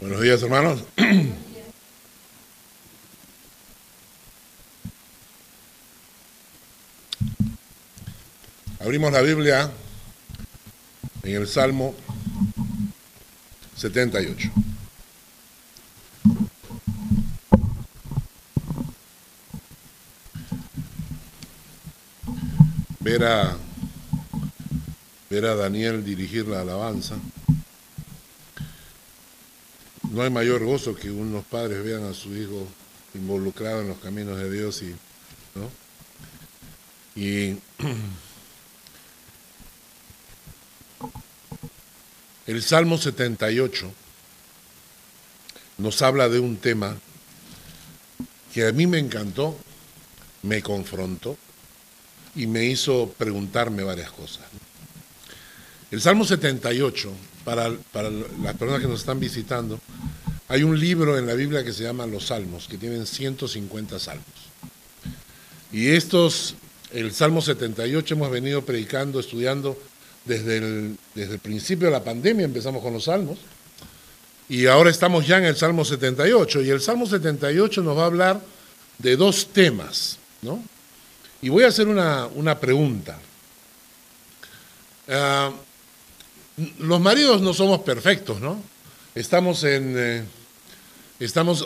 Buenos días, hermanos. Abrimos la Biblia en el Salmo 78. Ver a, ver a Daniel dirigir la alabanza. No hay mayor gozo que unos padres vean a su hijo involucrado en los caminos de Dios y, ¿no? Y el Salmo 78 nos habla de un tema que a mí me encantó, me confrontó y me hizo preguntarme varias cosas. El Salmo 78, para, para las personas que nos están visitando, hay un libro en la Biblia que se llama Los Salmos, que tienen 150 salmos. Y estos, el Salmo 78 hemos venido predicando, estudiando desde el, desde el principio de la pandemia, empezamos con los salmos, y ahora estamos ya en el Salmo 78, y el Salmo 78 nos va a hablar de dos temas, ¿no? Y voy a hacer una, una pregunta. Uh, los maridos no somos perfectos, ¿no? Estamos en, eh,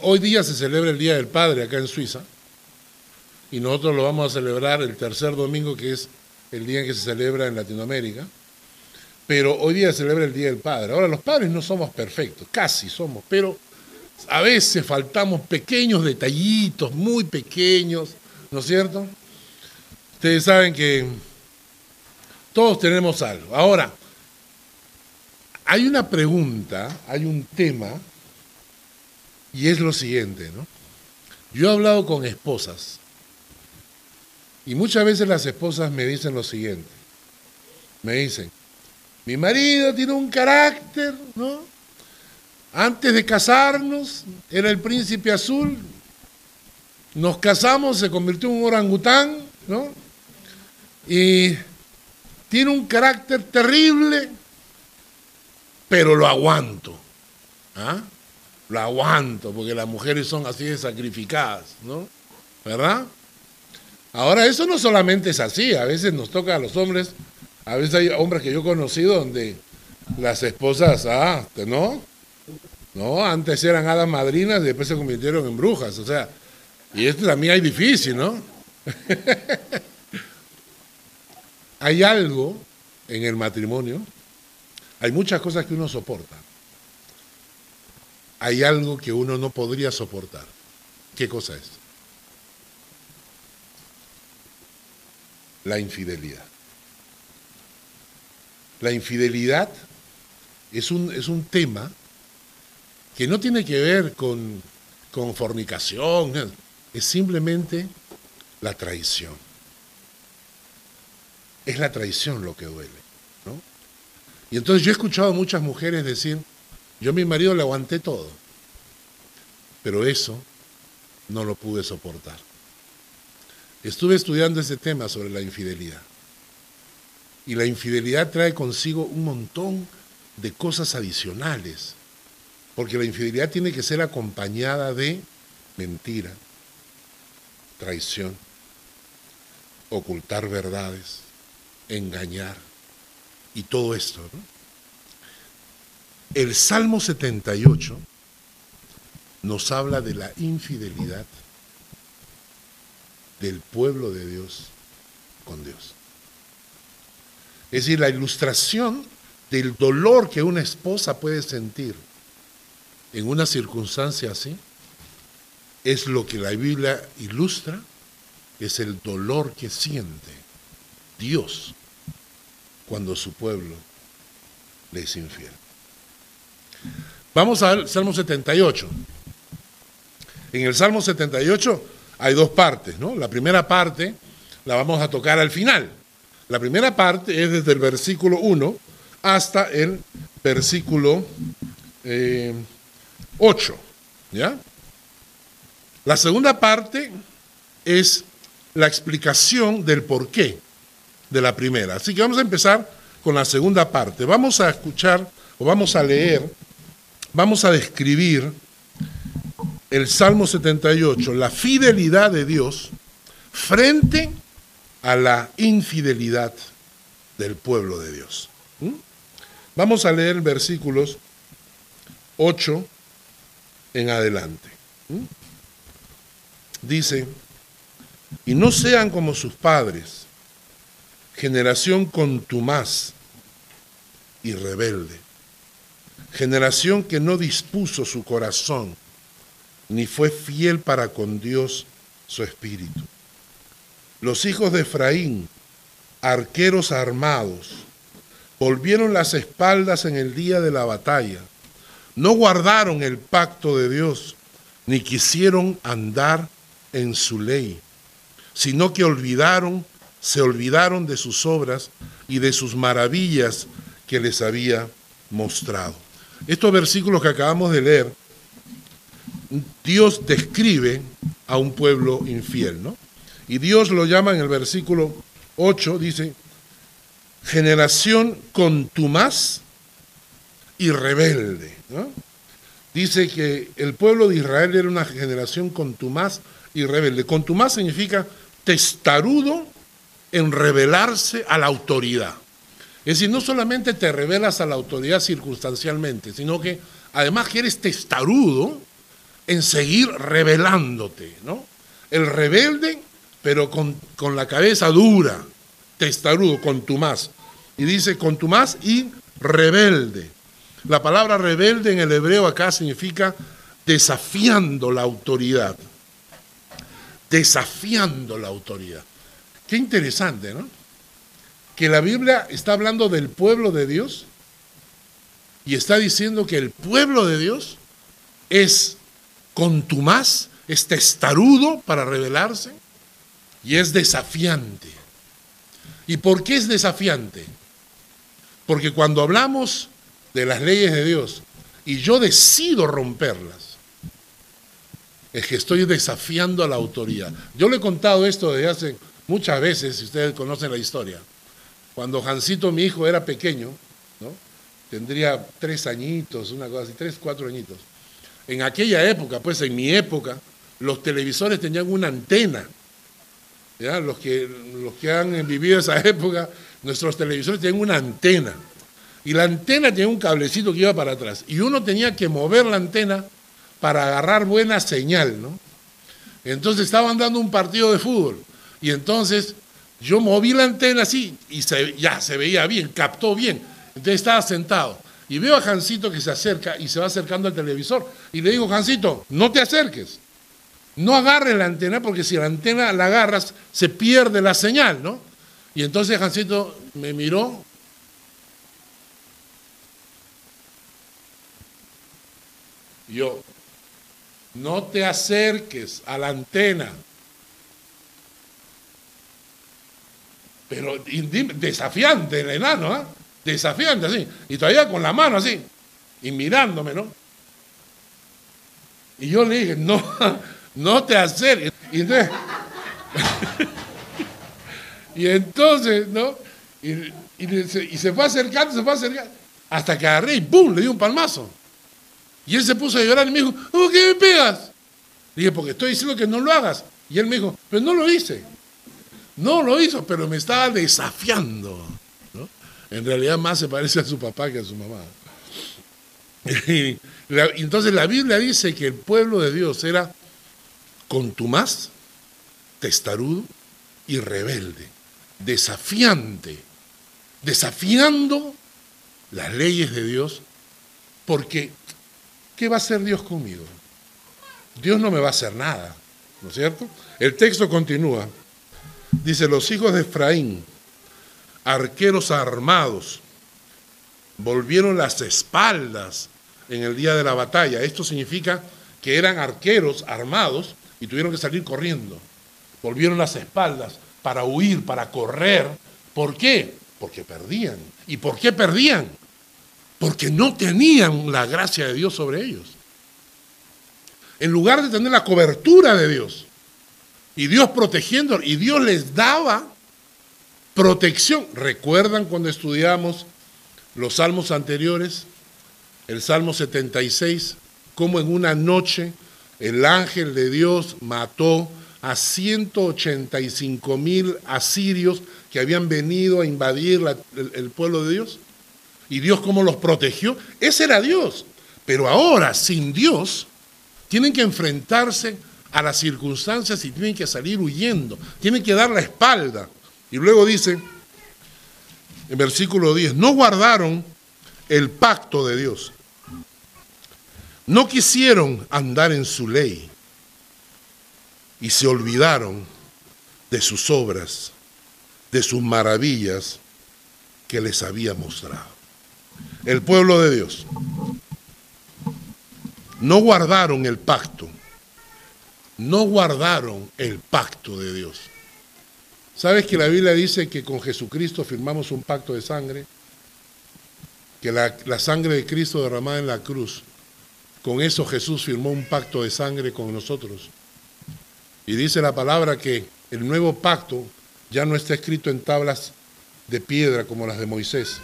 hoy día se celebra el Día del Padre acá en Suiza y nosotros lo vamos a celebrar el tercer domingo que es el día en que se celebra en Latinoamérica, pero hoy día se celebra el Día del Padre. Ahora los padres no somos perfectos, casi somos, pero a veces faltamos pequeños detallitos, muy pequeños, ¿no es cierto? Ustedes saben que todos tenemos algo. Ahora, hay una pregunta, hay un tema, y es lo siguiente, ¿no? Yo he hablado con esposas, y muchas veces las esposas me dicen lo siguiente. Me dicen, mi marido tiene un carácter, ¿no? Antes de casarnos era el príncipe azul, nos casamos, se convirtió en un orangután, ¿no? Y tiene un carácter terrible, pero lo aguanto. ¿ah? Lo aguanto, porque las mujeres son así de sacrificadas, ¿no? ¿Verdad? Ahora, eso no solamente es así, a veces nos toca a los hombres, a veces hay hombres que yo he conocido donde las esposas, ah, ¿no? No, antes eran hadas madrinas y después se convirtieron en brujas, o sea, y esto también hay difícil, ¿no? hay algo en el matrimonio hay muchas cosas que uno soporta. Hay algo que uno no podría soportar. ¿Qué cosa es? La infidelidad. La infidelidad es un, es un tema que no tiene que ver con, con fornicación, es simplemente la traición. Es la traición lo que duele. Y entonces yo he escuchado a muchas mujeres decir, yo a mi marido le aguanté todo, pero eso no lo pude soportar. Estuve estudiando ese tema sobre la infidelidad. Y la infidelidad trae consigo un montón de cosas adicionales, porque la infidelidad tiene que ser acompañada de mentira, traición, ocultar verdades, engañar y todo esto. El Salmo 78 nos habla de la infidelidad del pueblo de Dios con Dios. Es decir, la ilustración del dolor que una esposa puede sentir en una circunstancia así es lo que la Biblia ilustra, es el dolor que siente Dios cuando su pueblo le es infiel. Vamos al Salmo 78. En el Salmo 78 hay dos partes, ¿no? La primera parte la vamos a tocar al final. La primera parte es desde el versículo 1 hasta el versículo 8, eh, ¿ya? La segunda parte es la explicación del porqué de la primera. Así que vamos a empezar con la segunda parte. Vamos a escuchar o vamos a leer vamos a describir el Salmo 78, la fidelidad de Dios frente a la infidelidad del pueblo de Dios. ¿Mm? Vamos a leer versículos 8 en adelante. ¿Mm? Dice, y no sean como sus padres, generación contumaz y rebelde, generación que no dispuso su corazón, ni fue fiel para con Dios su espíritu. Los hijos de Efraín, arqueros armados, volvieron las espaldas en el día de la batalla, no guardaron el pacto de Dios, ni quisieron andar en su ley, sino que olvidaron, se olvidaron de sus obras y de sus maravillas que les había mostrado. Estos versículos que acabamos de leer, Dios describe a un pueblo infiel, ¿no? Y Dios lo llama en el versículo 8, dice, generación contumaz y rebelde. Dice que el pueblo de Israel era una generación contumaz y rebelde. Contumaz significa testarudo en rebelarse a la autoridad. Es decir, no solamente te revelas a la autoridad circunstancialmente, sino que además que eres testarudo en seguir rebelándote, ¿no? El rebelde, pero con, con la cabeza dura, testarudo, contumaz. Y dice contumaz y rebelde. La palabra rebelde en el hebreo acá significa desafiando la autoridad desafiando la autoridad. Qué interesante, ¿no? Que la Biblia está hablando del pueblo de Dios y está diciendo que el pueblo de Dios es contumaz, es testarudo para rebelarse y es desafiante. ¿Y por qué es desafiante? Porque cuando hablamos de las leyes de Dios y yo decido romperlas, es que estoy desafiando a la autoridad. Yo le he contado esto desde hace muchas veces, si ustedes conocen la historia. Cuando Jancito, mi hijo, era pequeño, ¿no? tendría tres añitos, una cosa así, tres, cuatro añitos. En aquella época, pues en mi época, los televisores tenían una antena. ¿ya? Los, que, los que han vivido esa época, nuestros televisores tenían una antena. Y la antena tenía un cablecito que iba para atrás. Y uno tenía que mover la antena para agarrar buena señal, ¿no? Entonces estaban dando un partido de fútbol y entonces yo moví la antena así y ya se veía bien, captó bien. Entonces estaba sentado y veo a Jancito que se acerca y se va acercando al televisor y le digo, Jancito, no te acerques, no agarres la antena porque si la antena la agarras se pierde la señal, ¿no? Y entonces Jancito me miró yo, no te acerques a la antena. Pero desafiante el enano, ¿ah? Desafiante así. Y todavía con la mano así. Y mirándome, ¿no? Y yo le dije, no, no te acerques. Y entonces, y ¿no? Y, y, se fue acercando, se fue acercando. Hasta que agarré y ¡pum! le di un palmazo. Y él se puso a llorar y me dijo, ¿por qué me pegas? Le dije, porque estoy diciendo que no lo hagas. Y él me dijo, pero no lo hice. No lo hizo, pero me estaba desafiando. En realidad más se parece a su papá que a su mamá. Entonces la Biblia dice que el pueblo de Dios era contumaz, testarudo y rebelde, desafiante, desafiando las leyes de Dios, porque ¿qué va a hacer Dios conmigo? Dios no me va a hacer nada, ¿no es cierto? El texto continúa. Dice, los hijos de Efraín, arqueros armados, volvieron las espaldas en el día de la batalla. Esto significa que eran arqueros armados y tuvieron que salir corriendo. Volvieron las espaldas para huir, para correr. ¿Por qué? Porque perdían. ¿Y por qué perdían? porque no tenían la gracia de Dios sobre ellos. En lugar de tener la cobertura de Dios y Dios protegiendo, y Dios les daba protección. ¿Recuerdan cuando estudiamos los salmos anteriores? el Salmo 76, cómo en una noche el ángel de Dios mató a 185 mil asirios que habían venido a invadir el, el, pueblo de Dios. Y Dios cómo los protegió. Ese era Dios. Pero ahora, sin Dios, tienen que enfrentarse a las circunstancias y tienen que salir huyendo. Tienen que dar la espalda. Y luego dice, en versículo 10, no guardaron el pacto de Dios. No quisieron andar en su ley y se olvidaron de sus obras, de sus maravillas que les había mostrado. El pueblo de Dios no guardaron el pacto, no guardaron el pacto de Dios. ¿Sabes que la Biblia dice que con Jesucristo firmamos un pacto de sangre? Que la, sangre de Cristo derramada en la cruz con eso Jesús firmó un pacto de sangre con nosotros. Y dice la palabra que el nuevo pacto ya no está escrito en tablas de piedra como las de Moisés,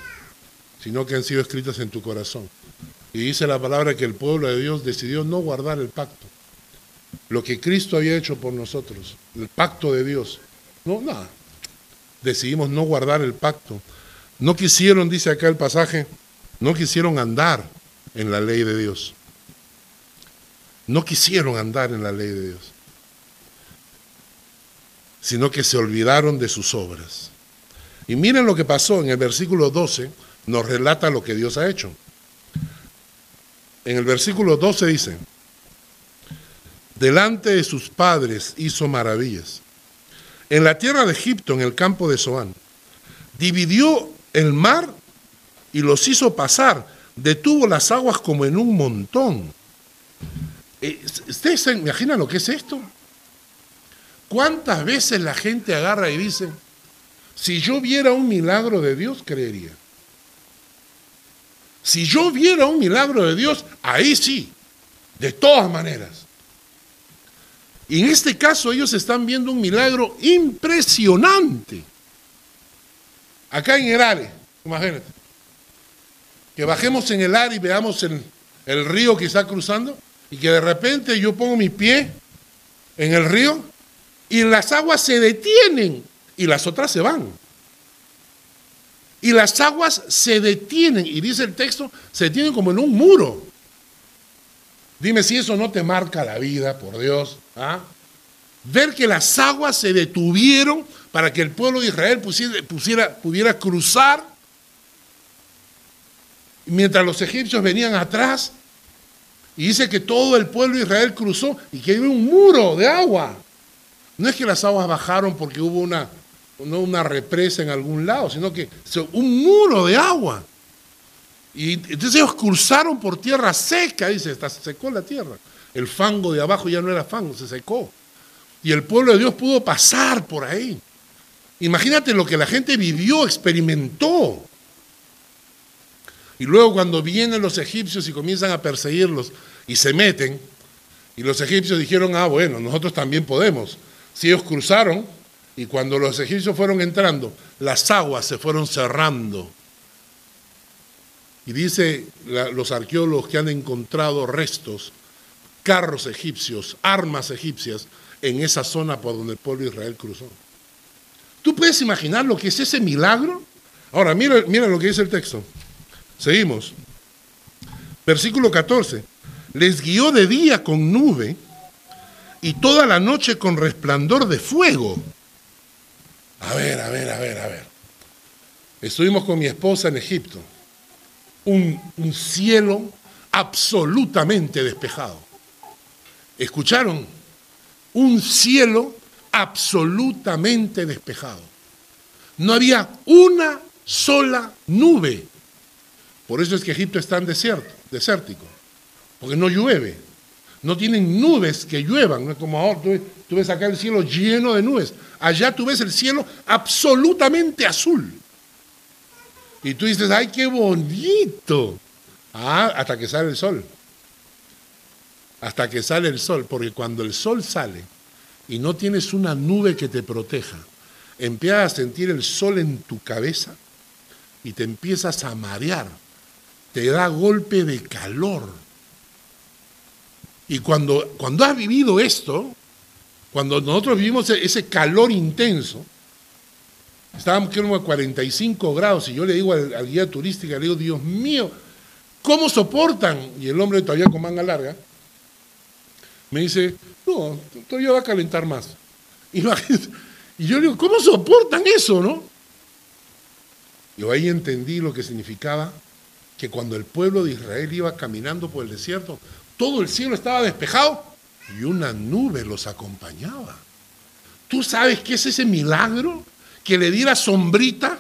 sino que han sido escritas en tu corazón. Y dice la palabra que el pueblo de Dios decidió no guardar el pacto. Lo que Cristo había hecho por nosotros, el pacto de Dios. No, nada. Decidimos no guardar el pacto. No quisieron, dice acá el pasaje, no quisieron andar en la ley de Dios no quisieron andar en la ley de Dios, sino que se olvidaron de sus obras. Y miren lo que pasó en el versículo 12, nos relata lo que Dios ha hecho. En el versículo 12 dice, delante de sus padres hizo maravillas. En la tierra de Egipto, en el campo de Zoán, dividió el mar y los hizo pasar, detuvo las aguas como en un montón eh, ¿Ustedes se imaginan lo que es esto? ¿Cuántas veces la gente agarra y dice, si yo viera un milagro de Dios, creería? Si yo viera un milagro de Dios, ahí sí, de todas maneras. Y en este caso ellos están viendo un milagro impresionante. Acá en el Are, imagínate, que bajemos en el Are y veamos el, el río que está cruzando y que de repente yo pongo mi pie en el río y las aguas se detienen y las otras se van. Y las aguas se detienen, y dice el texto, se detienen como en un muro. Dime si eso no te marca la vida, por Dios. ¿ah? Ver que las aguas se detuvieron para que el pueblo de Israel pusiera, pudiera cruzar, mientras los egipcios venían atrás, y dice que todo el pueblo de Israel cruzó y que había un muro de agua. No es que las aguas bajaron porque hubo una, no una represa en algún lado, sino que un muro de agua. Y entonces ellos cruzaron por tierra seca, dice, se secó la tierra. El fango de abajo ya no era fango, se secó. Y el pueblo de Dios pudo pasar por ahí. Imagínate lo que la gente vivió, experimentó. Y luego cuando vienen los egipcios y comienzan a perseguirlos y se meten, y los egipcios dijeron, ah, bueno, nosotros también podemos. Si ellos cruzaron, y cuando los egipcios fueron entrando, las aguas se fueron cerrando. Y dice los arqueólogos que han encontrado restos, carros egipcios, armas egipcias, en esa zona por donde el pueblo de Israel cruzó. ¿Tú puedes imaginar lo que es ese milagro? Ahora, mira, mira lo que dice el texto. Seguimos. Versículo 14. Les guió de día con nube y toda la noche con resplandor de fuego. A ver, a ver, a ver, a ver. Estuvimos con mi esposa en Egipto. Un, cielo absolutamente despejado. ¿Escucharon? Un cielo absolutamente despejado. No había una sola nube por eso es que Egipto es tan desierto, desértico, porque no llueve. No tienen nubes que lluevan, no es como ahora, tú, ves acá el cielo lleno de nubes. Allá tú ves el cielo absolutamente azul. Y tú dices, ay, qué bonito. Ah, hasta que sale el sol. Hasta que sale el sol, porque cuando el sol sale y no tienes una nube que te proteja, empiezas a sentir el sol en tu cabeza y te empiezas a marear te da golpe de calor. Y cuando, cuando has vivido esto, cuando nosotros vivimos ese calor intenso, estábamos creo a 45 grados y yo le digo al, guía turística, le digo, Dios mío, ¿cómo soportan? Y el hombre todavía con manga larga, me dice, no, todavía va a calentar más. Y, yo le digo, ¿cómo soportan eso, no? Y ahí entendí lo que significaba que cuando el pueblo de Israel iba caminando por el desierto, todo el cielo estaba despejado y una nube los acompañaba. ¿Tú sabes qué es ese milagro? Que le diera sombrita.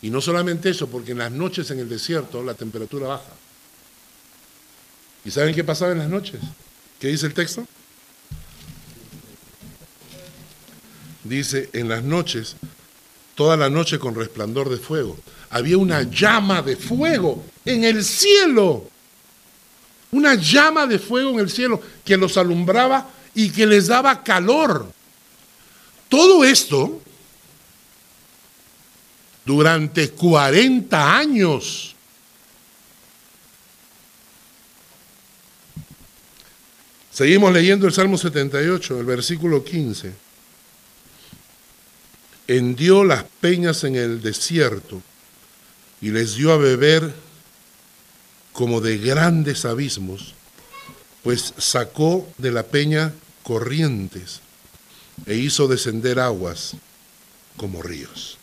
Y no solamente eso, porque en las noches en el desierto la temperatura baja. ¿Y saben qué pasaba en las noches? ¿Qué dice el texto? Dice, en las noches, toda la noche con resplandor de fuego. Había una llama de fuego en el cielo. Una llama de fuego en el cielo que los alumbraba y que les daba calor. Todo esto durante 40 años. Seguimos leyendo el Salmo 78, el versículo 15. Hendió las peñas en el desierto y les dio a beber como de grandes abismos, pues sacó de la peña corrientes e hizo descender aguas como ríos.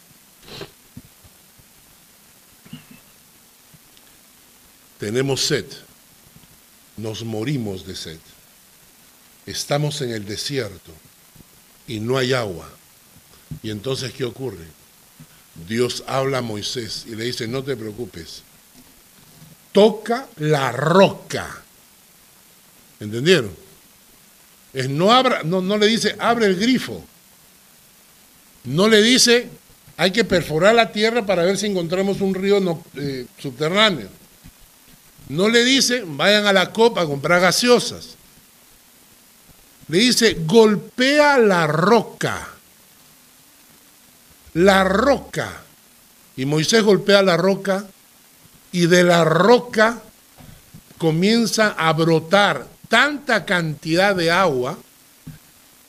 Tenemos sed, nos morimos de sed. Estamos en el desierto y no hay agua. Y entonces, ¿qué ocurre? Dios habla a Moisés y le dice, no te preocupes, toca la roca. ¿Entendieron? No, abra, no, no le dice, abre el grifo. No le dice, hay que perforar la tierra para ver si encontramos un río eh, subterráneo. No le dice, vayan a la copa a comprar gaseosas. Le dice, golpea la roca. La roca. Y Moisés golpea la roca y de la roca comienza a brotar tanta cantidad de agua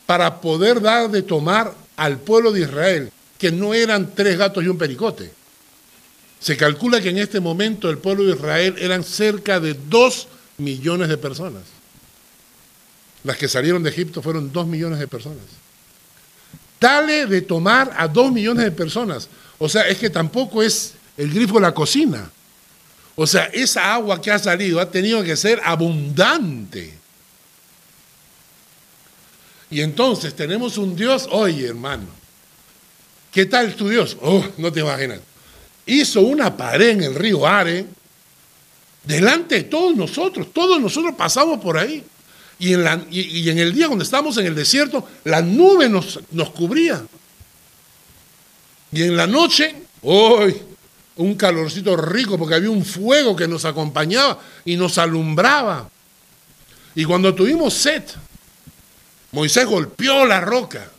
para poder dar de tomar al pueblo de Israel, que no eran tres gatos y un pericote. Se calcula que en este momento el pueblo de Israel eran cerca de dos millones de personas. Las que salieron de Egipto fueron dos millones de personas. Dale de tomar a dos millones de personas. O sea, es que tampoco es el grifo de la cocina. O sea, esa agua que ha salido ha tenido que ser abundante. Y entonces tenemos un Dios, oye hermano, ¿qué tal tu Dios? Oh, no te imaginas. Hizo una pared en el río Are, delante de todos nosotros, todos nosotros pasamos por ahí. Y en, la, y, en el día cuando estábamos en el desierto, la nube nos, nos cubría. Y en la noche, hoy, un calorcito rico porque había un fuego que nos acompañaba y nos alumbraba. Y cuando tuvimos sed, Moisés golpeó la roca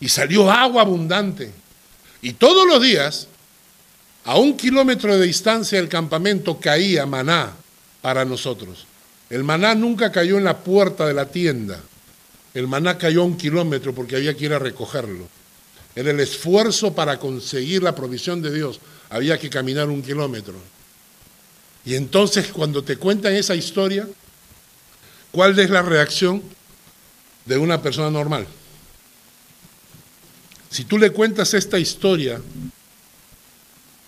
y salió agua abundante. Y todos los días, a un kilómetro de distancia del campamento, caía maná para nosotros. El maná nunca cayó en la puerta de la tienda. El maná cayó a un kilómetro porque había que ir a recogerlo. Era el esfuerzo para conseguir la provisión de Dios. Había que caminar un kilómetro. Y entonces cuando te cuentan esa historia, ¿cuál es la reacción de una persona normal? Si tú le cuentas esta historia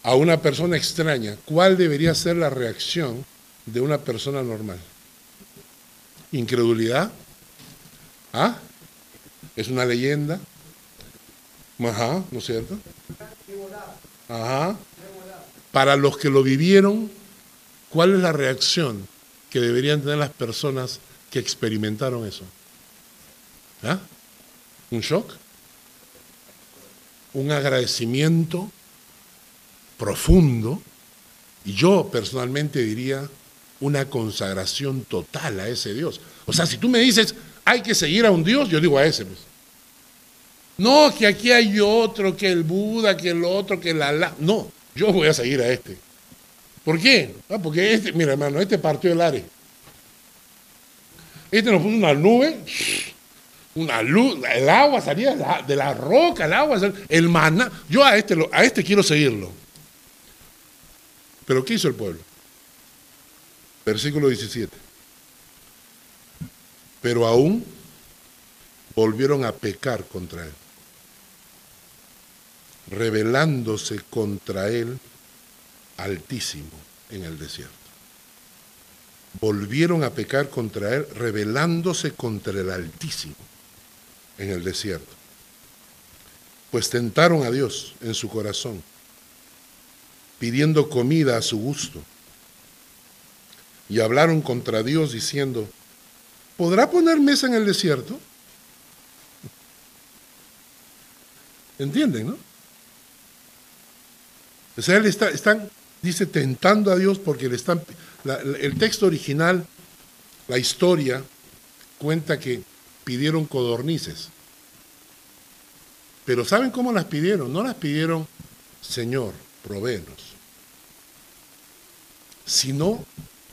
a una persona extraña, ¿cuál debería ser la reacción de una persona normal? incredulidad. ¿Ah? Es una leyenda. Ajá, ¿no es cierto? Ajá. Para los que lo vivieron, ¿cuál es la reacción que deberían tener las personas que experimentaron eso? ¿Ah? ¿Un shock? ¿Un agradecimiento profundo? Y yo personalmente diría una consagración total a ese Dios. O sea, si tú me dices, hay que seguir a un Dios, yo digo a ese. Pues. No, que aquí hay otro, que el Buda, que el otro, que la... No, yo voy a seguir a este. ¿Por qué? Ah, porque este, mira hermano, este partió el área. Este nos puso una nube, una luz, el agua salía de la, roca, el agua, el maná. Yo a este, a este quiero seguirlo. Pero ¿qué hizo el pueblo? Versículo 17. Pero aún volvieron a pecar contra él, rebelándose contra él altísimo en el desierto. Volvieron a pecar contra él, rebelándose contra el altísimo en el desierto. Pues tentaron a Dios en su corazón, pidiendo comida a su gusto. Y hablaron contra Dios diciendo, ¿podrá poner mesa en el desierto? ¿Entienden, no? O sea, están, dice, tentando a Dios porque le están... el texto original, la historia, cuenta que pidieron codornices. Pero ¿saben cómo las pidieron? No las pidieron, Señor, provéenos. Sino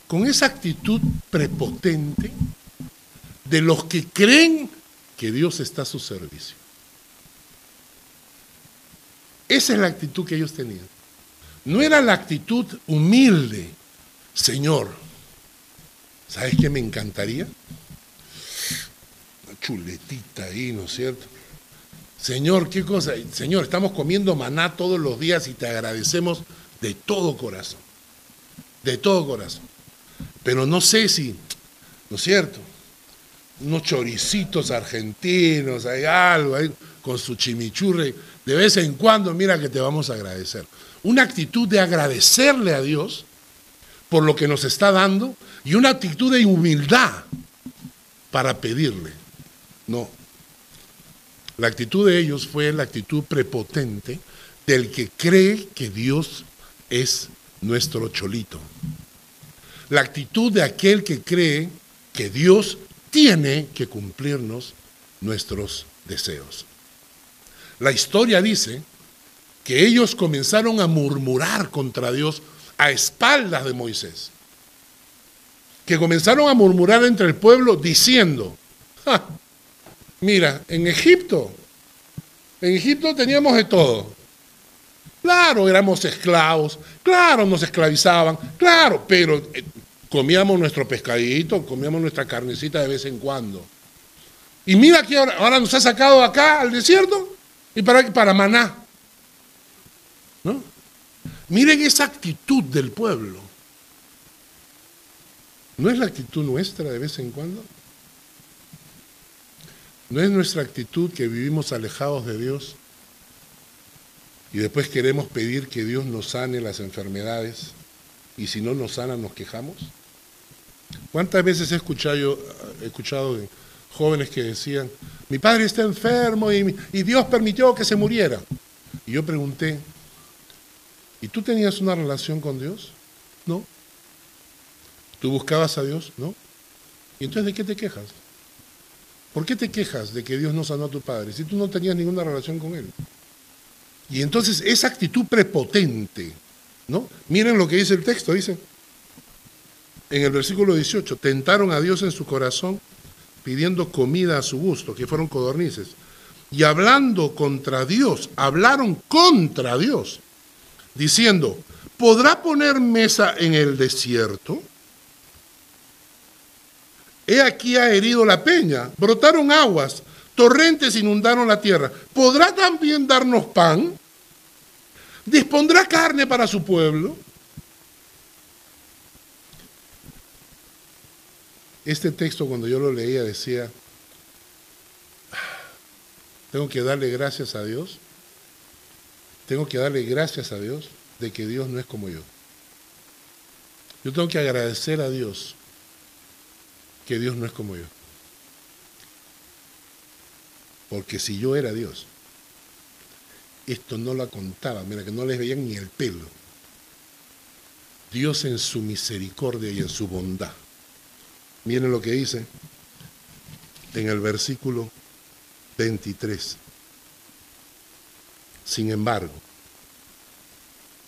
con esa actitud prepotente de los que creen que Dios está a su servicio. Esa es la actitud que ellos tenían. No era la actitud humilde. Señor, ¿sabes qué me encantaría? Una chuletita ahí, ¿no es cierto? Señor, ¿qué cosa? Señor, estamos comiendo maná todos los días y te agradecemos de todo corazón. De todo corazón. Pero no sé si, ¿no es cierto? Unos choricitos argentinos, hay algo ahí con su chimichurri de vez en cuando, mira que te vamos a agradecer. Una actitud de agradecerle a Dios por lo que nos está dando y una actitud de humildad para pedirle. No. La actitud de ellos fue la actitud prepotente del que cree que Dios es nuestro cholito. La actitud de aquel que cree que Dios tiene que cumplirnos nuestros deseos. La historia dice que ellos comenzaron a murmurar contra Dios a espaldas de Moisés. Que comenzaron a murmurar entre el pueblo diciendo, mira, en Egipto, en Egipto teníamos de todo. Claro, éramos esclavos, claro, nos esclavizaban, claro, pero eh, comíamos nuestro pescadito, comíamos nuestra carnecita de vez en cuando. Y mira que ahora, ahora nos ha sacado acá al desierto ¿Y para, para maná? Miren esa actitud del pueblo. ¿No es la actitud nuestra de vez en cuando? ¿No es nuestra actitud que vivimos alejados de Dios y después queremos pedir que Dios nos sane las enfermedades y si no nos sana nos quejamos? ¿Cuántas veces he escuchado jóvenes que decían, mi padre está enfermo y, Dios permitió que se muriera. Y yo pregunté, ¿y tú tenías una relación con Dios? No. ¿Tú buscabas a Dios? No. ¿Y entonces de qué te quejas? ¿Por qué te quejas de que Dios no sanó a tu padre si tú no tenías ninguna relación con él? Y entonces esa actitud prepotente, ¿no? Miren lo que dice el texto, dice en el versículo 18, tentaron a Dios en su corazón pidiendo comida a su gusto, que fueron codornices, y hablando contra Dios, hablaron contra Dios, diciendo, ¿podrá poner mesa en el desierto? He aquí ha herido la peña, brotaron aguas, torrentes inundaron la tierra. ¿Podrá también darnos pan? ¿Dispondrá carne para su pueblo? Este texto cuando yo lo leía decía, tengo que darle gracias a Dios, tengo que darle gracias a Dios de que Dios no es como yo. Yo tengo que agradecer a Dios que Dios no es como yo. Porque si yo era Dios, esto no la contaba, mira que no les veían ni el pelo. Dios en su misericordia y en su bondad Miren lo que dice en el versículo 23. Sin embargo,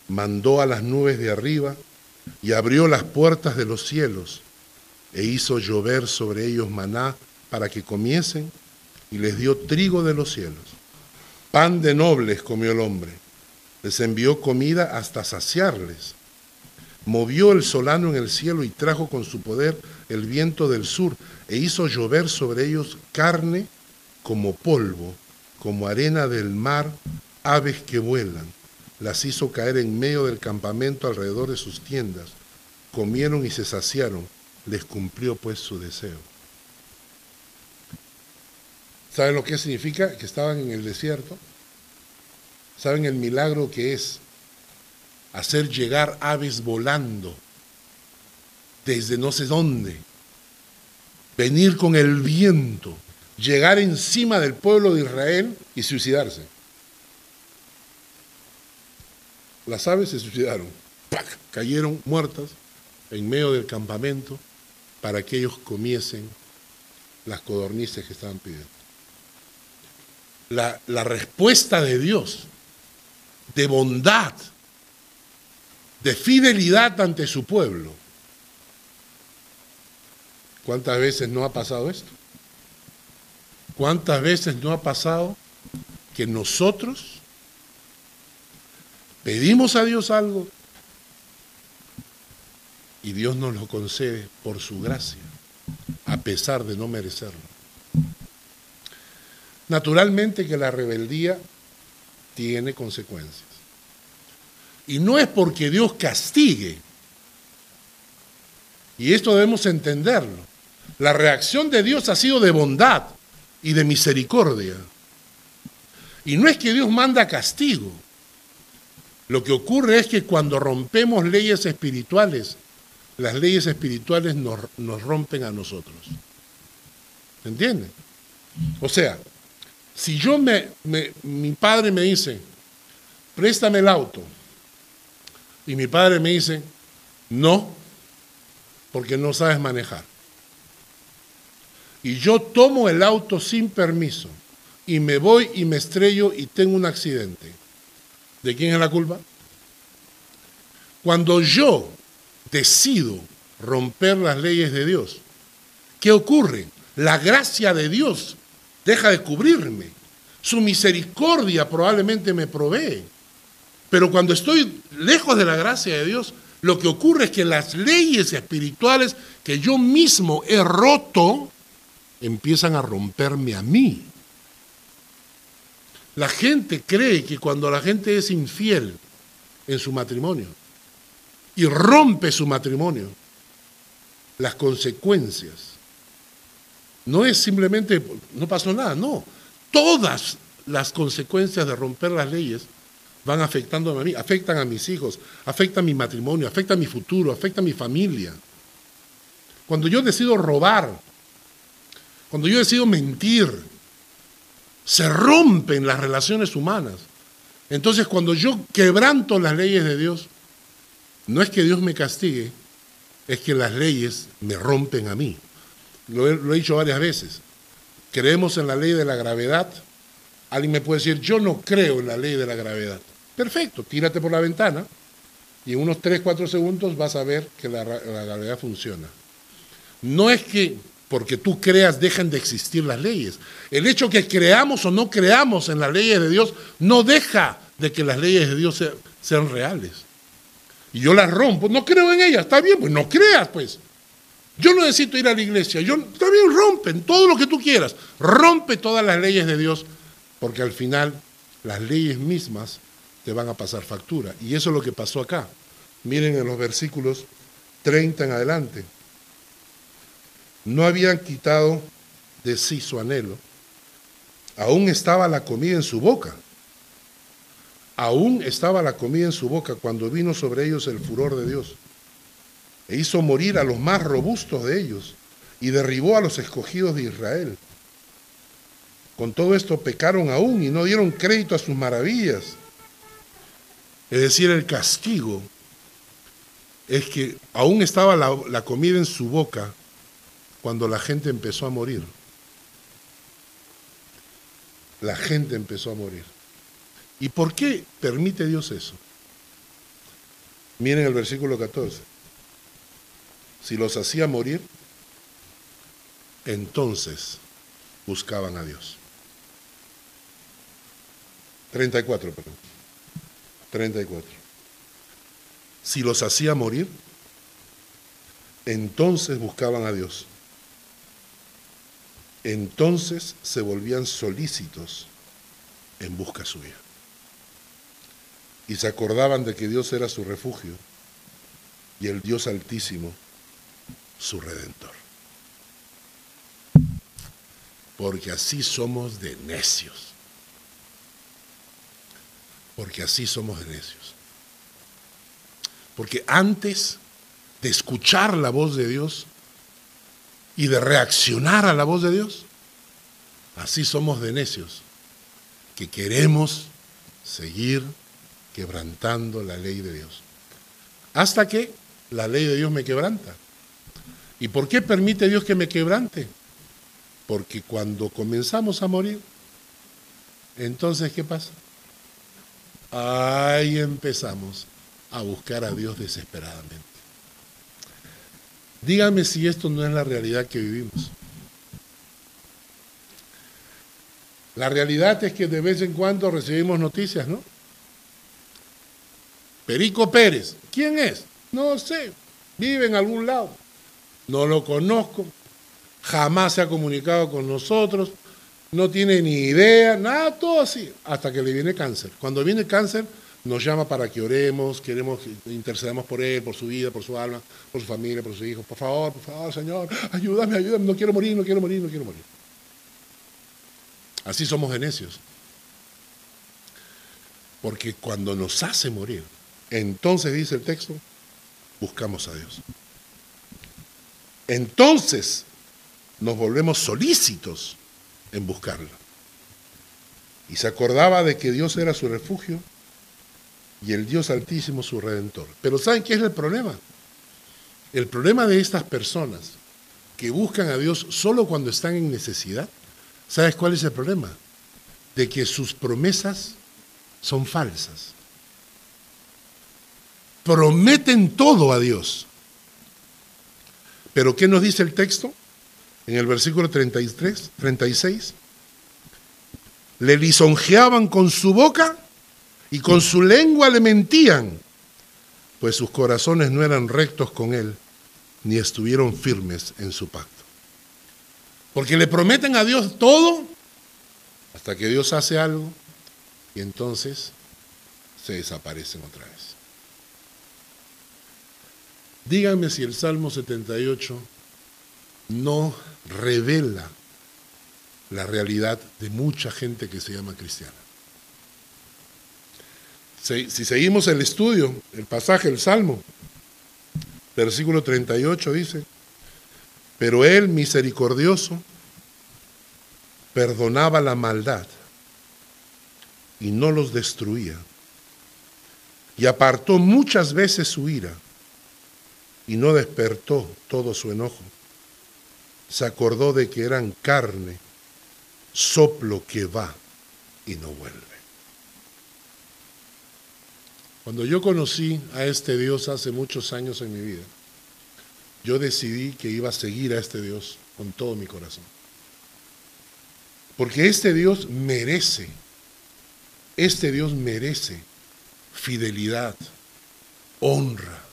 mandó a las nubes de arriba y abrió las puertas de los cielos e hizo llover sobre ellos maná para que comiesen y les dio trigo de los cielos. Pan de nobles comió el hombre, les envió comida hasta saciarles. Movió el solano en el cielo y trajo con su poder el viento del sur e hizo llover sobre ellos carne como polvo, como arena del mar, aves que vuelan. Las hizo caer en medio del campamento alrededor de sus tiendas. Comieron y se saciaron. Les cumplió pues su deseo. ¿Saben lo que significa? Que estaban en el desierto. ¿Saben el milagro que es? Hacer llegar aves volando desde no sé dónde. Venir con el viento llegar encima del pueblo de Israel y suicidarse. Las aves se suicidaron, cayeron muertas en medio del campamento para que ellos comiesen las codornices que estaban pidiendo. La, respuesta de Dios, de bondad, de fidelidad ante su pueblo. ¿Cuántas veces no ha pasado esto? ¿Cuántas veces no ha pasado que nosotros pedimos a Dios algo y Dios nos lo concede por su gracia, a pesar de no merecerlo? Naturalmente que la rebeldía tiene consecuencias. Y no es porque Dios castigue. Y esto debemos entenderlo. La reacción de Dios ha sido de bondad y de misericordia. Y no es que Dios manda castigo. Lo que ocurre es que cuando rompemos leyes espirituales, las leyes espirituales nos, rompen a nosotros. ¿Entienden? O sea, si yo me, mi padre me dice, préstame el auto, y mi padre me dice, no, porque no sabes manejar y yo tomo el auto sin permiso y me voy y me estrello y tengo un accidente, ¿de quién es la culpa? Cuando yo decido romper las leyes de Dios, ¿qué ocurre? La gracia de Dios deja de cubrirme. Su misericordia probablemente me provee. Pero cuando estoy lejos de la gracia de Dios, lo que ocurre es que las leyes espirituales que yo mismo he roto, empiezan a romperme a mí. La gente cree que cuando la gente es infiel en su matrimonio y rompe su matrimonio, las consecuencias no es simplemente, no pasó nada, no. Todas las consecuencias de romper las leyes van afectando a mí, afectan a mis hijos, afectan mi matrimonio, afectan mi futuro, afectan mi familia. Cuando yo decido robar, cuando yo decido mentir, se rompen las relaciones humanas. Entonces cuando yo quebranto las leyes de Dios, no es que Dios me castigue, es que las leyes me rompen a mí. Lo he, dicho varias veces. Creemos en la ley de la gravedad. Alguien me puede decir, yo no creo en la ley de la gravedad. Perfecto, tírate por la ventana y en unos 3, 4 segundos vas a ver que la gravedad funciona. No es que porque tú creas dejan de existir las leyes. El hecho que creamos o no creamos en las leyes de Dios no deja de que las leyes de Dios sean, reales. Y yo las rompo, no creo en ellas, está bien, pues no creas, pues. Yo no necesito ir a la iglesia, yo también rompen todo lo que tú quieras, rompe todas las leyes de Dios, porque al final las leyes mismas te van a pasar factura. Y eso es lo que pasó acá. Miren en los versículos 30 en adelante no habían quitado de sí su anhelo. Aún estaba la comida en su boca. Aún estaba la comida en su boca cuando vino sobre ellos el furor de Dios. E hizo morir a los más robustos de ellos y derribó a los escogidos de Israel. Con todo esto pecaron aún y no dieron crédito a sus maravillas. Es decir, el castigo es que aún estaba la, la comida en su boca cuando la gente empezó a morir. La gente empezó a morir. ¿Y por qué permite Dios eso? Miren el versículo 14. Si los hacía morir, entonces buscaban a Dios. 34, perdón. 34. Si los hacía morir, entonces buscaban a Dios. Entonces se volvían solícitos en busca suya. Y se acordaban de que Dios era su refugio y el Dios altísimo su redentor. Porque así somos de necios. Porque así somos de necios. Porque antes de escuchar la voz de Dios y de reaccionar a la voz de Dios, así somos de necios, que queremos seguir quebrantando la ley de Dios. Hasta que la ley de Dios me quebranta. ¿Y por qué permite Dios que me quebrante? Porque cuando comenzamos a morir, entonces ¿qué pasa? Ahí empezamos a buscar a Dios desesperadamente. Dígame si esto no es la realidad que vivimos. La realidad es que de vez en cuando recibimos noticias, ¿no? Perico Pérez, ¿quién es? No sé, vive en algún lado. No lo conozco, jamás se ha comunicado con nosotros, no tiene ni idea, nada, todo así, hasta que le viene cáncer. Cuando viene cáncer, nos llama para que oremos, queremos, intercedamos por él, por su vida, por su alma, por su familia, por sus hijos. Por favor, por favor, Señor, ayúdame, ayúdame, no quiero morir, no quiero morir, no quiero morir. Así somos de necios. Porque cuando nos hace morir, entonces dice el texto, buscamos a Dios. Entonces nos volvemos solícitos en buscarlo. Y se acordaba de que Dios era su refugio y el Dios altísimo su redentor. Pero ¿saben qué es el problema? El problema de estas personas que buscan a Dios solo cuando están en necesidad, ¿sabes cuál es el problema? De que sus promesas son falsas. Prometen todo a Dios. Pero ¿qué nos dice el texto? En el versículo 33, 36, le lisonjeaban con su boca y con su lengua le mentían, pues sus corazones no eran rectos con él, ni estuvieron firmes en su pacto. Porque le prometen a Dios todo hasta que Dios hace algo y entonces se desaparecen otra vez. Díganme si el Salmo 78 no revela la realidad de mucha gente que se llama cristiana. Si, seguimos el estudio, el pasaje, el Salmo, versículo 38 dice, pero él misericordioso perdonaba la maldad y no los destruía, y apartó muchas veces su ira y no despertó todo su enojo. Se acordó de que eran carne, soplo que va y no vuelve. Cuando yo conocí a este Dios hace muchos años en mi vida, yo decidí que iba a seguir a este Dios con todo mi corazón. Porque este Dios merece, este Dios merece fidelidad, honra,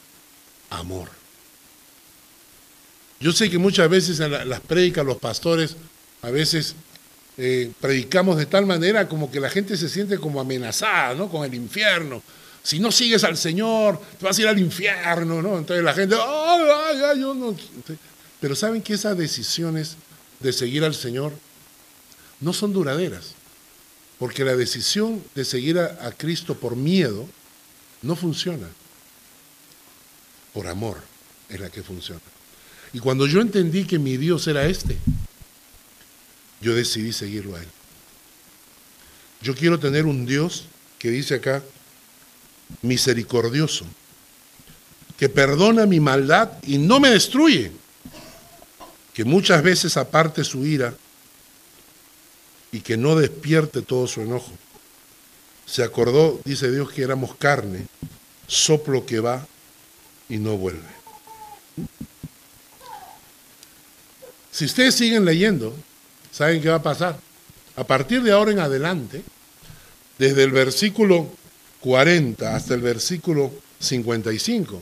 amor. Yo sé que muchas veces en las prédicas los pastores a veces eh, predicamos de tal manera como que la gente se siente como amenazada, ¿no? Con el infierno si no sigues al Señor, te vas a ir al infierno, ¿no? Entonces la gente, ay, ay, yo no. Pero saben que esas decisiones de seguir al Señor no son duraderas, porque la decisión de seguir a Cristo por miedo no funciona. Por amor es la que funciona. Y cuando yo entendí que mi Dios era este, yo decidí seguirlo a Él. Yo quiero tener un Dios que dice acá, misericordioso, que perdona mi maldad y no me destruye, que muchas veces aparte su ira y que no despierte todo su enojo. se acordó, dice Dios, que éramos carne, soplo que va y no vuelve. Si ustedes siguen leyendo, ¿saben qué va a pasar? A partir de ahora en adelante, desde el versículo 40 hasta el versículo 55,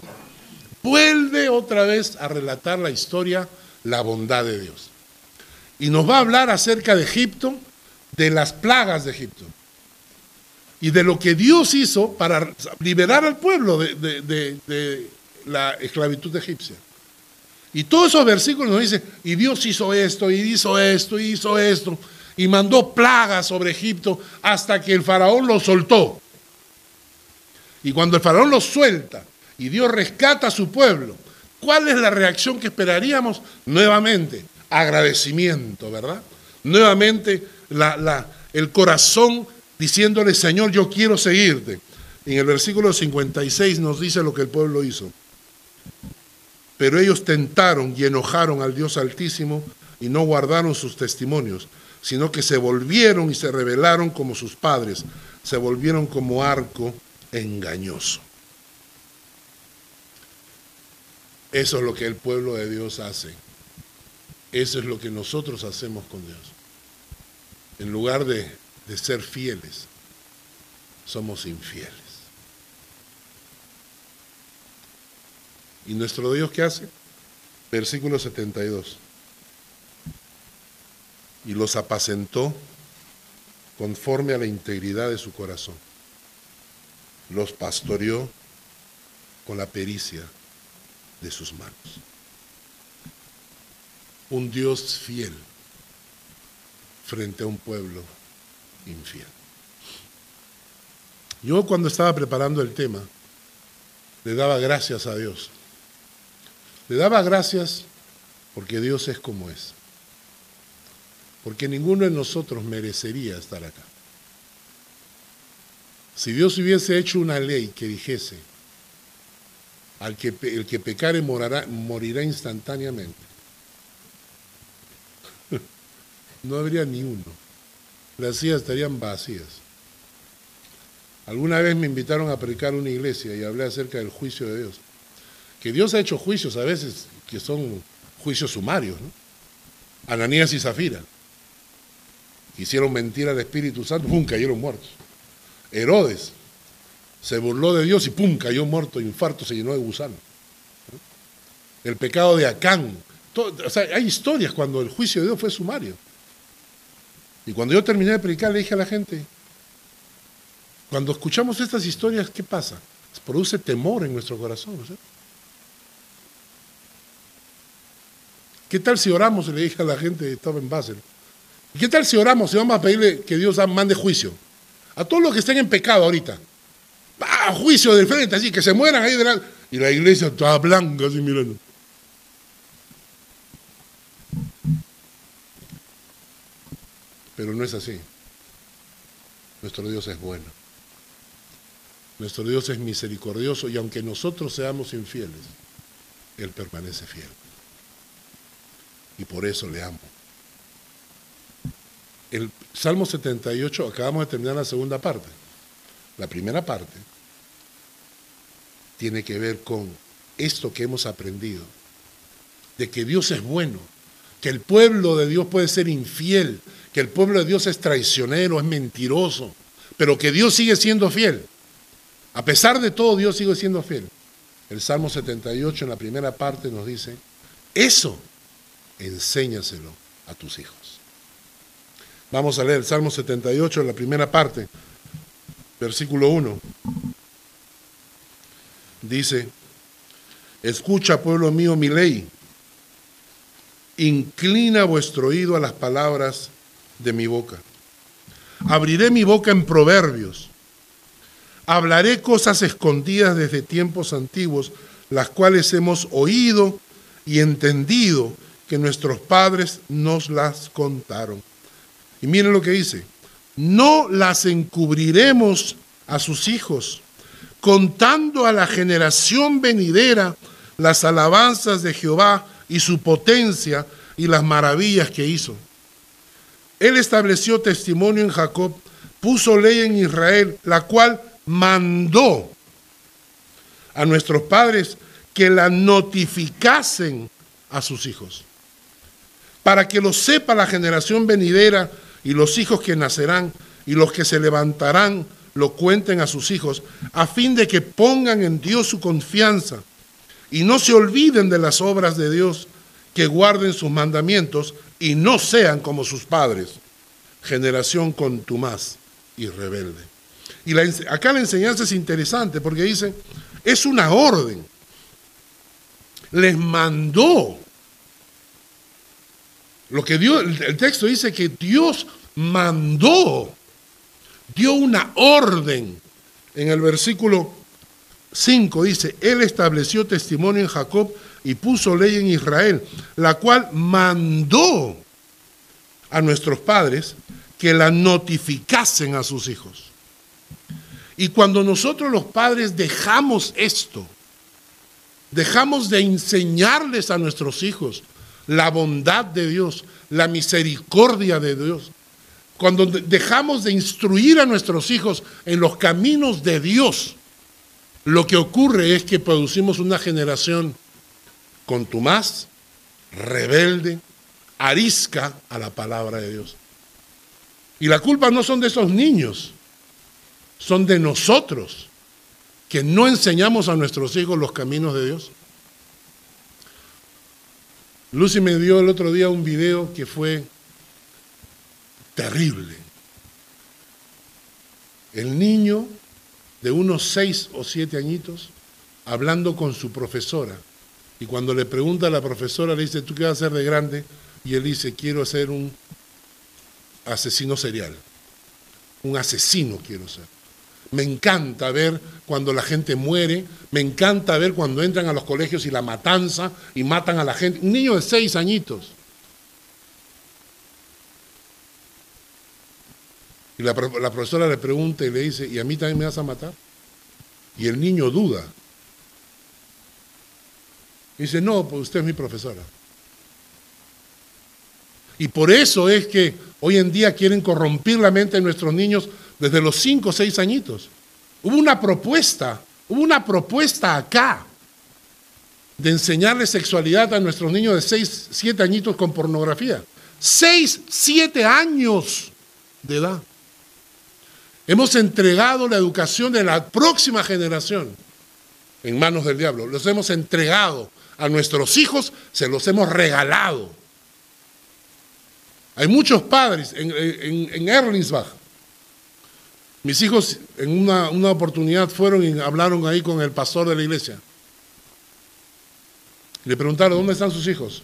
vuelve otra vez a relatar la historia, la bondad de Dios. Y nos va a hablar acerca de Egipto, de las plagas de Egipto y de lo que Dios hizo para liberar al pueblo de, la esclavitud egipcia. Y todos esos versículos nos dicen, y Dios hizo esto, y hizo esto, y hizo esto, y mandó plagas sobre Egipto hasta que el faraón lo soltó. Y cuando el faraón lo suelta y Dios rescata a su pueblo, ¿cuál es la reacción que esperaríamos? Nuevamente, agradecimiento, ¿verdad? Nuevamente el corazón diciéndole, Señor, yo quiero seguirte. En el versículo 56 nos dice lo que el pueblo hizo. Pero ellos tentaron y enojaron al Dios Altísimo y no guardaron sus testimonios, sino que se volvieron y se rebelaron como sus padres, se volvieron como arco engañoso. Eso es lo que el pueblo de Dios hace. Eso es lo que nosotros hacemos con Dios. En lugar de de ser fieles, somos infieles. ¿Y nuestro Dios qué hace? Versículo 72. Y los apacentó conforme a la integridad de su corazón. Los pastoreó con la pericia de sus manos. Un Dios fiel frente a un pueblo infiel. Yo cuando estaba preparando el tema, le daba gracias a Dios. Le daba gracias porque Dios es como es. Porque ninguno de nosotros merecería estar acá. Si Dios hubiese hecho una ley que dijese, al que, el que pecare morirá instantáneamente, no habría ni uno las sillas estarían vacías. Alguna vez me invitaron a predicar una iglesia y hablé acerca del juicio de Dios. Que Dios ha hecho juicios a veces que son juicios sumarios. ¿no? Ananías y Zafira hicieron mentir al Espíritu Santo, ¡pum! cayeron muertos. Herodes se burló de Dios y ¡pum! cayó muerto, infarto, se llenó de gusano. El pecado de Acán. o sea, hay historias cuando el juicio de Dios fue sumario. Y cuando yo terminé de predicar, le dije a la gente, cuando escuchamos estas historias, ¿qué pasa? produce temor en nuestro corazón. ¿Qué tal si oramos? Le dije a la gente, estaba en Basel. ¿Qué tal si oramos y vamos a pedirle que Dios mande juicio? A todos los que estén en pecado ahorita. ¡Ah, juicio del frente, así, que se mueran ahí delante. Y la iglesia toda blanca, así mirando. Pero no es así. Nuestro Dios es bueno. Nuestro Dios es misericordioso y aunque nosotros seamos infieles, Él permanece fiel. Y por eso le amo. El Salmo 78, acabamos de terminar la segunda parte. La primera parte tiene que ver con esto que hemos aprendido, de que Dios es bueno, que el pueblo de Dios puede ser infiel, que el pueblo de Dios es traicionero, es mentiroso, pero que Dios sigue siendo fiel. A pesar de todo, Dios sigue siendo fiel. El Salmo 78 en la primera parte nos dice, eso enséñaselo a tus hijos. Vamos a leer el Salmo 78 en la primera parte, versículo 1. Dice, escucha pueblo mío mi ley, inclina vuestro oído a las palabras de mi boca. Abriré mi boca en proverbios. Hablaré cosas escondidas desde tiempos antiguos, las cuales hemos oído y entendido que nuestros padres nos las contaron. Y miren lo que dice, no las encubriremos a sus hijos, contando a la generación venidera las alabanzas de Jehová y su potencia y las maravillas que hizo. Él estableció testimonio en Jacob puso ley en Israel, la cual mandó a nuestros padres que la notificasen a sus hijos, para que lo sepa la generación venidera y los hijos que nacerán y los que se levantarán lo cuenten a sus hijos, a fin de que pongan en Dios su confianza y no se olviden de las obras de Dios, que guarden sus mandamientos y no sean como sus padres, generación contumaz y rebelde. Y acá la enseñanza es interesante porque dice, es una orden. Les mandó. Lo que el texto dice que Dios mandó, dio una orden. En el versículo 5 dice, Él estableció testimonio en Jacob y puso ley en Israel, la cual mandó a nuestros padres que la notificasen a sus hijos. Y cuando nosotros los padres dejamos esto, dejamos de enseñarles a nuestros hijos la bondad de Dios, la misericordia de Dios, cuando dejamos de instruir a nuestros hijos en los caminos de Dios, lo que ocurre es que producimos una generación contumaz, rebelde, arisca a la palabra de Dios. Y la culpa no son de esos niños, son de nosotros que no enseñamos a nuestros hijos los caminos de Dios. Lucy me dio el otro día un video que fue terrible. El niño de unos seis o siete añitos hablando con su profesora. Y cuando le pregunta a la profesora, le dice, ¿tú qué vas a hacer de grande? Y él dice, quiero ser un asesino serial. Un asesino quiero ser. Me encanta ver cuando la gente muere, me encanta ver cuando entran a los colegios y la matanza y matan a la gente. Un niño de seis añitos. Y la, profesora le pregunta y le dice, ¿y a mí también me vas a matar? Y el niño duda. dice, no, pues usted es mi profesora. Y por eso es que hoy en día quieren corrompir la mente de nuestros niños desde los 5 o 6 añitos. Hubo una propuesta, hubo una propuesta acá de enseñarle sexualidad a nuestros niños de 6, 7 añitos con pornografía. 6, 7 años de edad. Hemos entregado la educación de la próxima generación en manos del diablo. Los hemos entregado a nuestros hijos, se los hemos regalado. Hay muchos padres en, en, Erlingsbach. Mis hijos en una, una oportunidad fueron y hablaron ahí con el pastor de la iglesia. Le preguntaron, ¿dónde están sus hijos?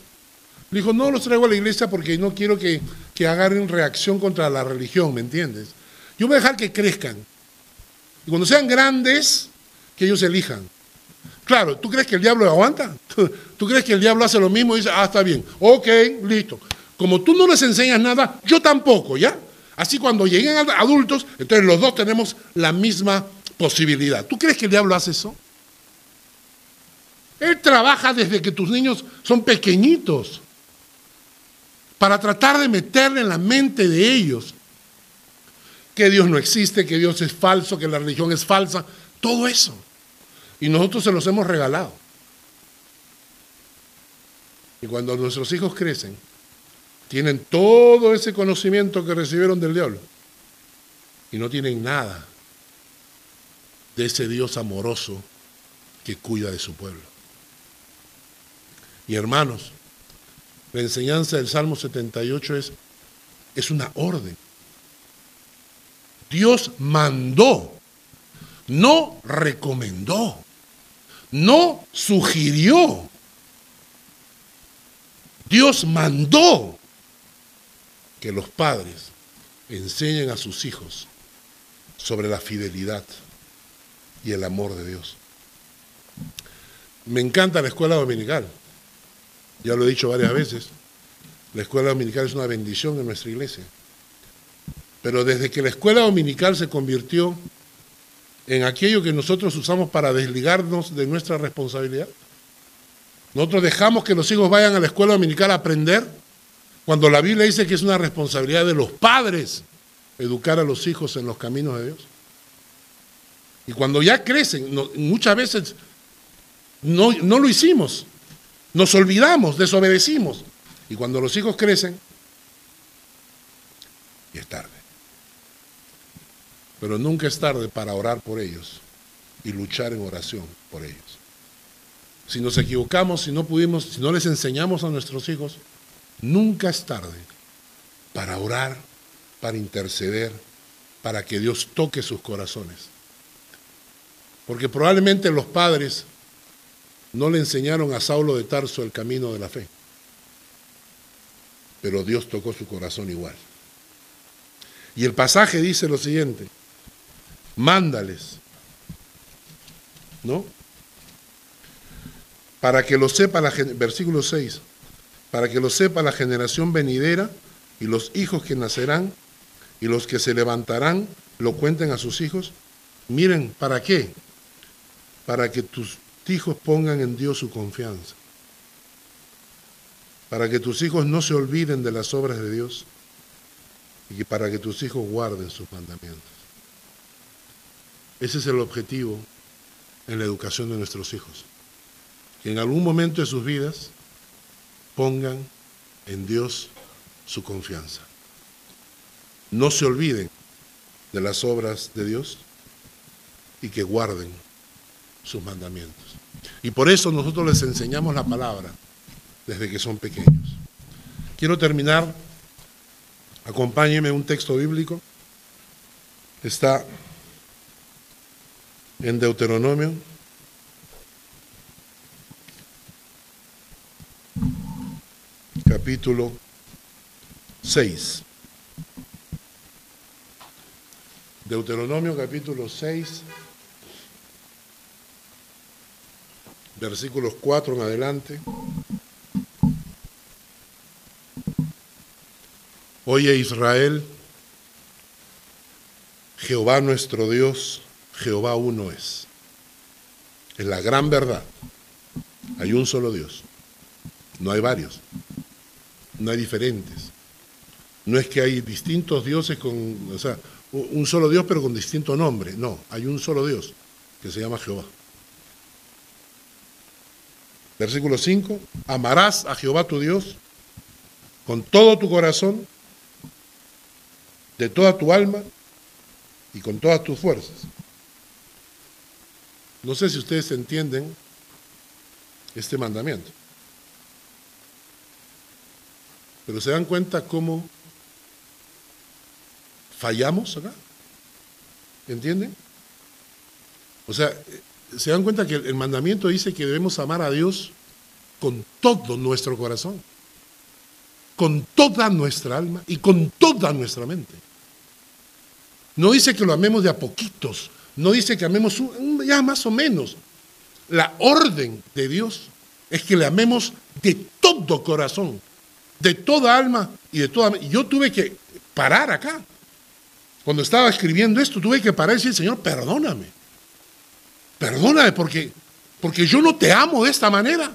Le dijo, no los traigo a la iglesia porque no quiero que, que hagan reacción contra la religión, ¿me entiendes? Yo voy a dejar que crezcan. Y cuando sean grandes, que ellos elijan. Claro, ¿tú crees que el diablo aguanta? ¿Tú crees que el diablo hace lo mismo y dice, ah, está bien, ok, listo? Como tú no les enseñas nada, yo tampoco, ¿ya? Así cuando lleguen adultos, entonces los dos tenemos la misma posibilidad. ¿Tú crees que el diablo hace eso? Él trabaja desde que tus niños son pequeñitos para tratar de meterle en la mente de ellos que Dios no existe, que Dios es falso, que la religión es falsa, todo eso. Y nosotros se los hemos regalado. Y cuando nuestros hijos crecen, tienen todo ese conocimiento que recibieron del diablo y no tienen nada de ese Dios amoroso que cuida de su pueblo. Y hermanos, la enseñanza del Salmo 78 es, es una orden. Dios mandó, no recomendó, no sugirió. Dios mandó que los padres enseñen a sus hijos sobre la fidelidad y el amor de Dios. Me encanta la escuela dominical. Ya lo he dicho varias veces. La escuela dominical es una bendición en nuestra iglesia. Pero desde que la escuela dominical se convirtió en aquello que nosotros usamos para desligarnos de nuestra responsabilidad, nosotros dejamos que los hijos vayan a la escuela dominical a aprender, cuando la Biblia dice que es una responsabilidad de los padres educar a los hijos en los caminos de Dios. Y cuando ya crecen, muchas veces no, no lo hicimos, nos olvidamos, desobedecimos. Y cuando los hijos crecen, y es tarde. Pero nunca es tarde para orar por ellos y luchar en oración por ellos. Si nos equivocamos, si no pudimos, si no les enseñamos a nuestros hijos, nunca es tarde para orar, para interceder, para que Dios toque sus corazones. Porque probablemente los padres no le enseñaron a Saulo de Tarso el camino de la fe, pero Dios tocó su corazón igual. Y el pasaje dice lo siguiente, mándales, ¿no? Para que lo sepa la versículo 6, para que lo sepa la generación venidera y los hijos que nacerán y los que se levantarán lo cuenten a sus hijos. Miren, ¿para qué? Para que tus hijos pongan en Dios su confianza. Para que tus hijos no se olviden de las obras de Dios y para que tus hijos guarden sus mandamientos. Ese es el objetivo en la educación de nuestros hijos. Que en algún momento de sus vidas pongan en Dios su confianza. No se olviden de las obras de Dios y que guarden sus mandamientos. Y por eso nosotros les enseñamos la palabra desde que son pequeños. Quiero terminar, acompáñenme un texto bíblico. Está en Deuteronomio. Capítulo 6. Deuteronomio capítulo 6, versículos 4 en adelante. Oye Israel, Jehová nuestro Dios, Jehová uno es. Es la gran verdad. Hay un solo Dios. No hay varios. No hay diferentes. No es que hay distintos dioses con, o sea, un solo Dios pero con distinto nombre. No, hay un solo Dios que se llama Jehová. Versículo 5, amarás a Jehová tu Dios con todo tu corazón, de toda tu alma y con todas tus fuerzas. No sé si ustedes entienden este mandamiento, pero se dan cuenta cómo fallamos acá. ¿Entienden? O sea, se dan cuenta que el mandamiento dice que debemos amar a Dios con todo nuestro corazón, con toda nuestra alma y con toda nuestra mente. No dice que lo amemos de a poquitos, no dice que amemos ya más o menos. La orden de Dios es que le amemos de todo corazón, de toda alma y de toda... Yo tuve que parar acá. Cuando estaba escribiendo esto, tuve que parar y decir, Señor, perdóname. Perdóname porque, porque yo no te amo de esta manera,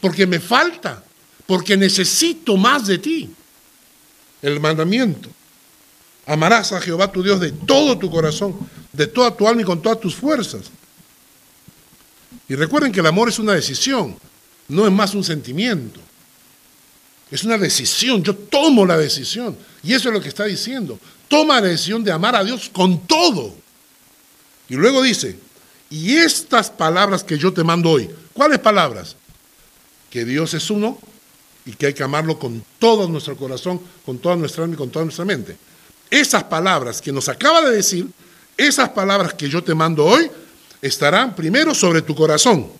porque me falta, porque necesito más de ti. El mandamiento. Amarás a Jehová tu Dios de todo tu corazón, de toda tu alma y con todas tus fuerzas. Y recuerden que el amor es una decisión, no es más un sentimiento. Es una decisión, yo tomo la decisión. Y eso es lo que está diciendo. Toma la decisión de amar a Dios con todo. Y luego dice, y estas palabras que yo te mando hoy, ¿cuáles palabras? Que Dios es uno y que hay que amarlo con todo nuestro corazón, con toda nuestra alma y con toda nuestra mente. Esas palabras que nos acaba de decir, esas palabras que yo te mando hoy, estarán primero sobre tu corazón.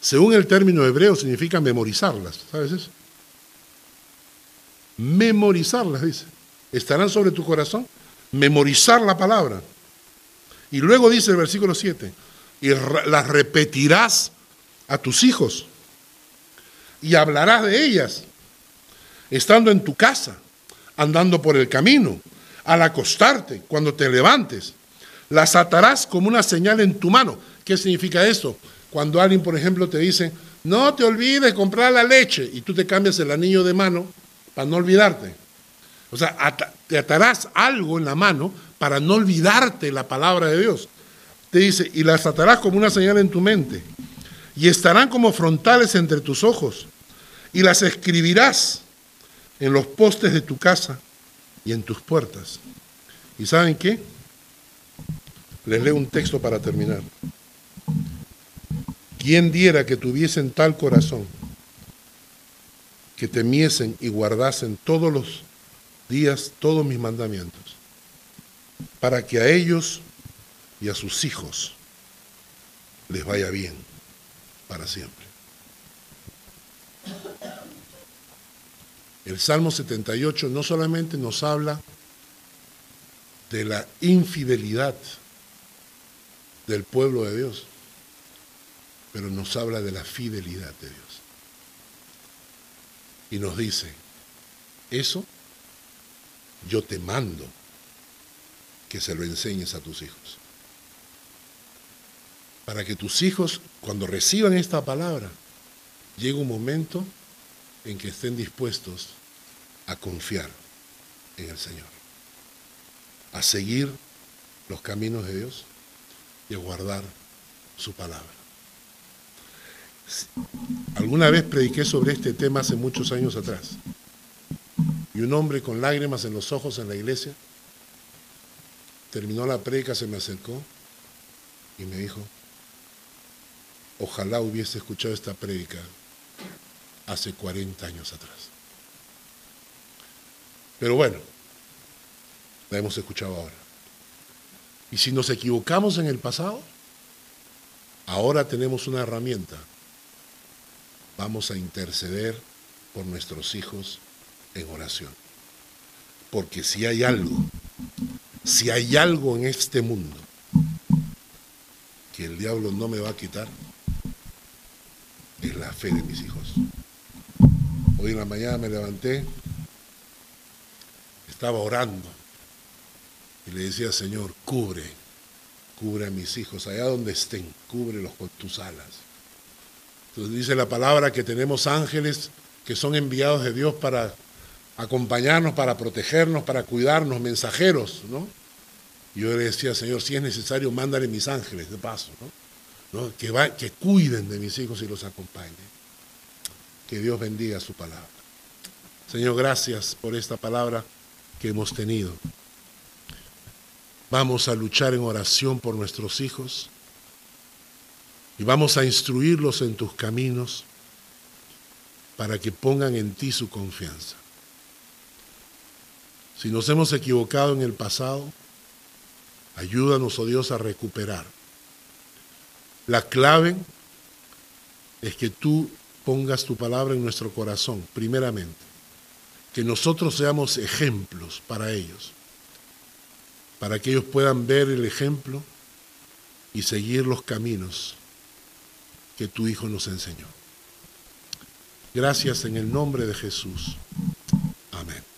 Según el término hebreo, significa memorizarlas. ¿Sabes eso? Memorizarlas, dice. Estarán sobre tu corazón. Memorizar la palabra. Y luego dice el versículo 7, y las repetirás a tus hijos y hablarás de ellas, estando en tu casa, andando por el camino, al acostarte, cuando te levantes. Las atarás como una señal en tu mano. ¿Qué significa esto? Cuando alguien, por ejemplo, te dice, no te olvides comprar la leche y tú te cambias el anillo de mano para no olvidarte. O sea, te atarás algo en la mano para no olvidarte la palabra de Dios. Te dice, y las atarás como una señal en tu mente, y estarán como frontales entre tus ojos, y las escribirás en los postes de tu casa y en tus puertas. ¿Y saben qué? Les leo un texto para terminar. ¿Quién diera que tuviesen tal corazón, que temiesen y guardasen todos los días todos mis mandamientos, para que a ellos y a sus hijos les vaya bien para siempre? El Salmo 78 no solamente nos habla de la infidelidad del pueblo de Dios, pero nos habla de la fidelidad de Dios. Y nos dice, eso yo te mando que se lo enseñes a tus hijos. Para que tus hijos, cuando reciban esta palabra, llegue un momento en que estén dispuestos a confiar en el Señor, a seguir los caminos de Dios y a guardar su palabra. Alguna vez prediqué sobre este tema hace muchos años atrás. Y un hombre con lágrimas en los ojos en la iglesia terminó la predica, se me acercó y me dijo, ojalá hubiese escuchado esta prédica hace 40 años atrás. Pero bueno, la hemos escuchado ahora. Y si nos equivocamos en el pasado, ahora tenemos una herramienta. Vamos a interceder por nuestros hijos en oración. Porque si hay algo, si hay algo en este mundo que el diablo no me va a quitar, es la fe de mis hijos. Hoy en la mañana me levanté, estaba orando y le decía, Señor, cubre, cubre a mis hijos, allá donde estén, cúbrelos con tus alas. Dice la palabra que tenemos ángeles que son enviados de Dios para acompañarnos, para protegernos, para cuidarnos, mensajeros, ¿no? Yo le decía, Señor, si es necesario, mándale mis ángeles de paso, ¿no? Que, que cuiden de mis hijos y los acompañen. Que Dios bendiga su palabra. Señor, gracias por esta palabra que hemos tenido. Vamos a luchar en oración por nuestros hijos y vamos a instruirlos en tus caminos para que pongan en ti su confianza. Si nos hemos equivocado en el pasado, ayúdanos, oh Dios, a recuperar. La clave es que tú pongas tu palabra en nuestro corazón, primeramente. Que nosotros seamos ejemplos para ellos, para que ellos puedan ver el ejemplo y seguir los caminos que tu Hijo nos enseñó. Gracias en el nombre de Jesús. Amén.